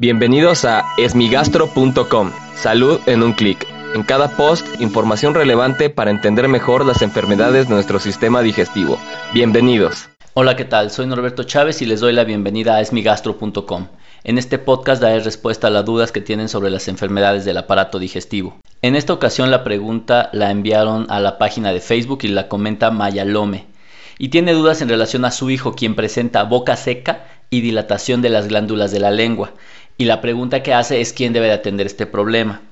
Bienvenidos a esmigastro.com. Salud en un clic. En cada post, información relevante para entender mejor las enfermedades de nuestro sistema digestivo. Bienvenidos. Hola, ¿qué tal? Soy Norberto Chávez y les doy la bienvenida a esmigastro.com. En este podcast daré respuesta a las dudas que tienen sobre las enfermedades del aparato digestivo. En esta ocasión la pregunta la enviaron a la página de Facebook y la comenta Mayalome. Y tiene dudas en relación a su hijo quien presenta boca seca y dilatación de las glándulas de la lengua y la pregunta que hace es quién debe de atender este problema.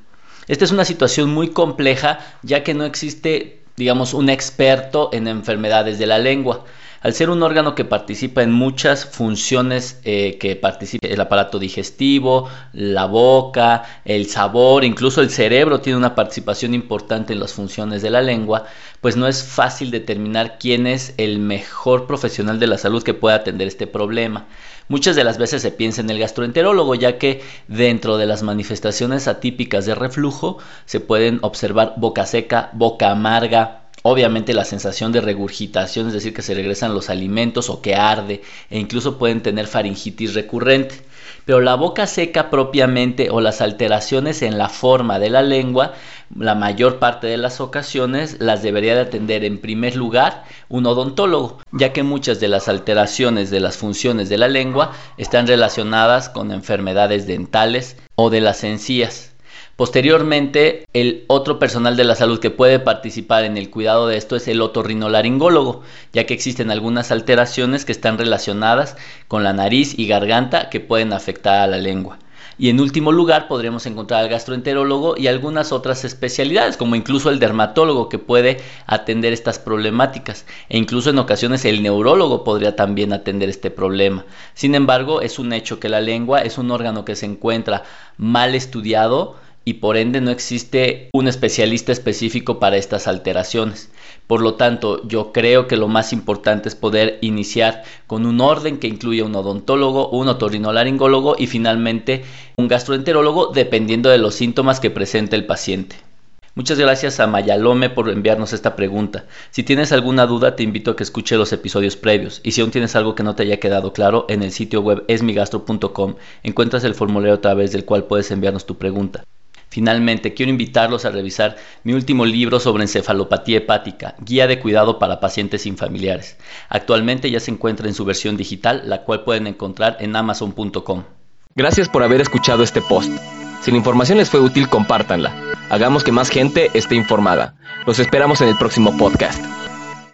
Esta es una situación muy compleja ya que no existe, digamos, un experto en enfermedades de la lengua. Al ser un órgano que participa en muchas funciones eh, que participa el aparato digestivo, la boca, el sabor, incluso el cerebro tiene una participación importante en las funciones de la lengua, pues no es fácil determinar quién es el mejor profesional de la salud que pueda atender este problema. Muchas de las veces se piensa en el gastroenterólogo, ya que dentro de las manifestaciones atípicas de reflujo se pueden observar boca seca, boca amarga, obviamente la sensación de regurgitación, es decir, que se regresan los alimentos o que arde, e incluso pueden tener faringitis recurrente. Pero la boca seca propiamente o las alteraciones en la forma de la lengua, la mayor parte de las ocasiones las debería de atender en primer lugar un odontólogo, ya que muchas de las alteraciones de las funciones de la lengua están relacionadas con enfermedades dentales o de las encías. Posteriormente, el otro personal de la salud que puede participar en el cuidado de esto es el otorrinolaringólogo, ya que existen algunas alteraciones que están relacionadas con la nariz y garganta que pueden afectar a la lengua. Y en último lugar podremos encontrar al gastroenterólogo y algunas otras especialidades, como incluso el dermatólogo que puede atender estas problemáticas. E incluso en ocasiones el neurólogo podría también atender este problema. Sin embargo, es un hecho que la lengua es un órgano que se encuentra mal estudiado y por ende no existe un especialista específico para estas alteraciones. Por lo tanto, yo creo que lo más importante es poder iniciar con un orden que incluya un odontólogo, un otorrinolaringólogo y finalmente un gastroenterólogo dependiendo de los síntomas que presente el paciente. Muchas gracias a Mayalome por enviarnos esta pregunta. Si tienes alguna duda, te invito a que escuche los episodios previos. Y si aún tienes algo que no te haya quedado claro, en el sitio web esmigastro.com encuentras el formulario a través del cual puedes enviarnos tu pregunta. Finalmente, quiero invitarlos a revisar mi último libro sobre encefalopatía hepática, Guía de Cuidado para Pacientes sin Familiares. Actualmente ya se encuentra en su versión digital, la cual pueden encontrar en amazon.com. Gracias por haber escuchado este post. Si la información les fue útil, compártanla. Hagamos que más gente esté informada. Los esperamos en el próximo podcast.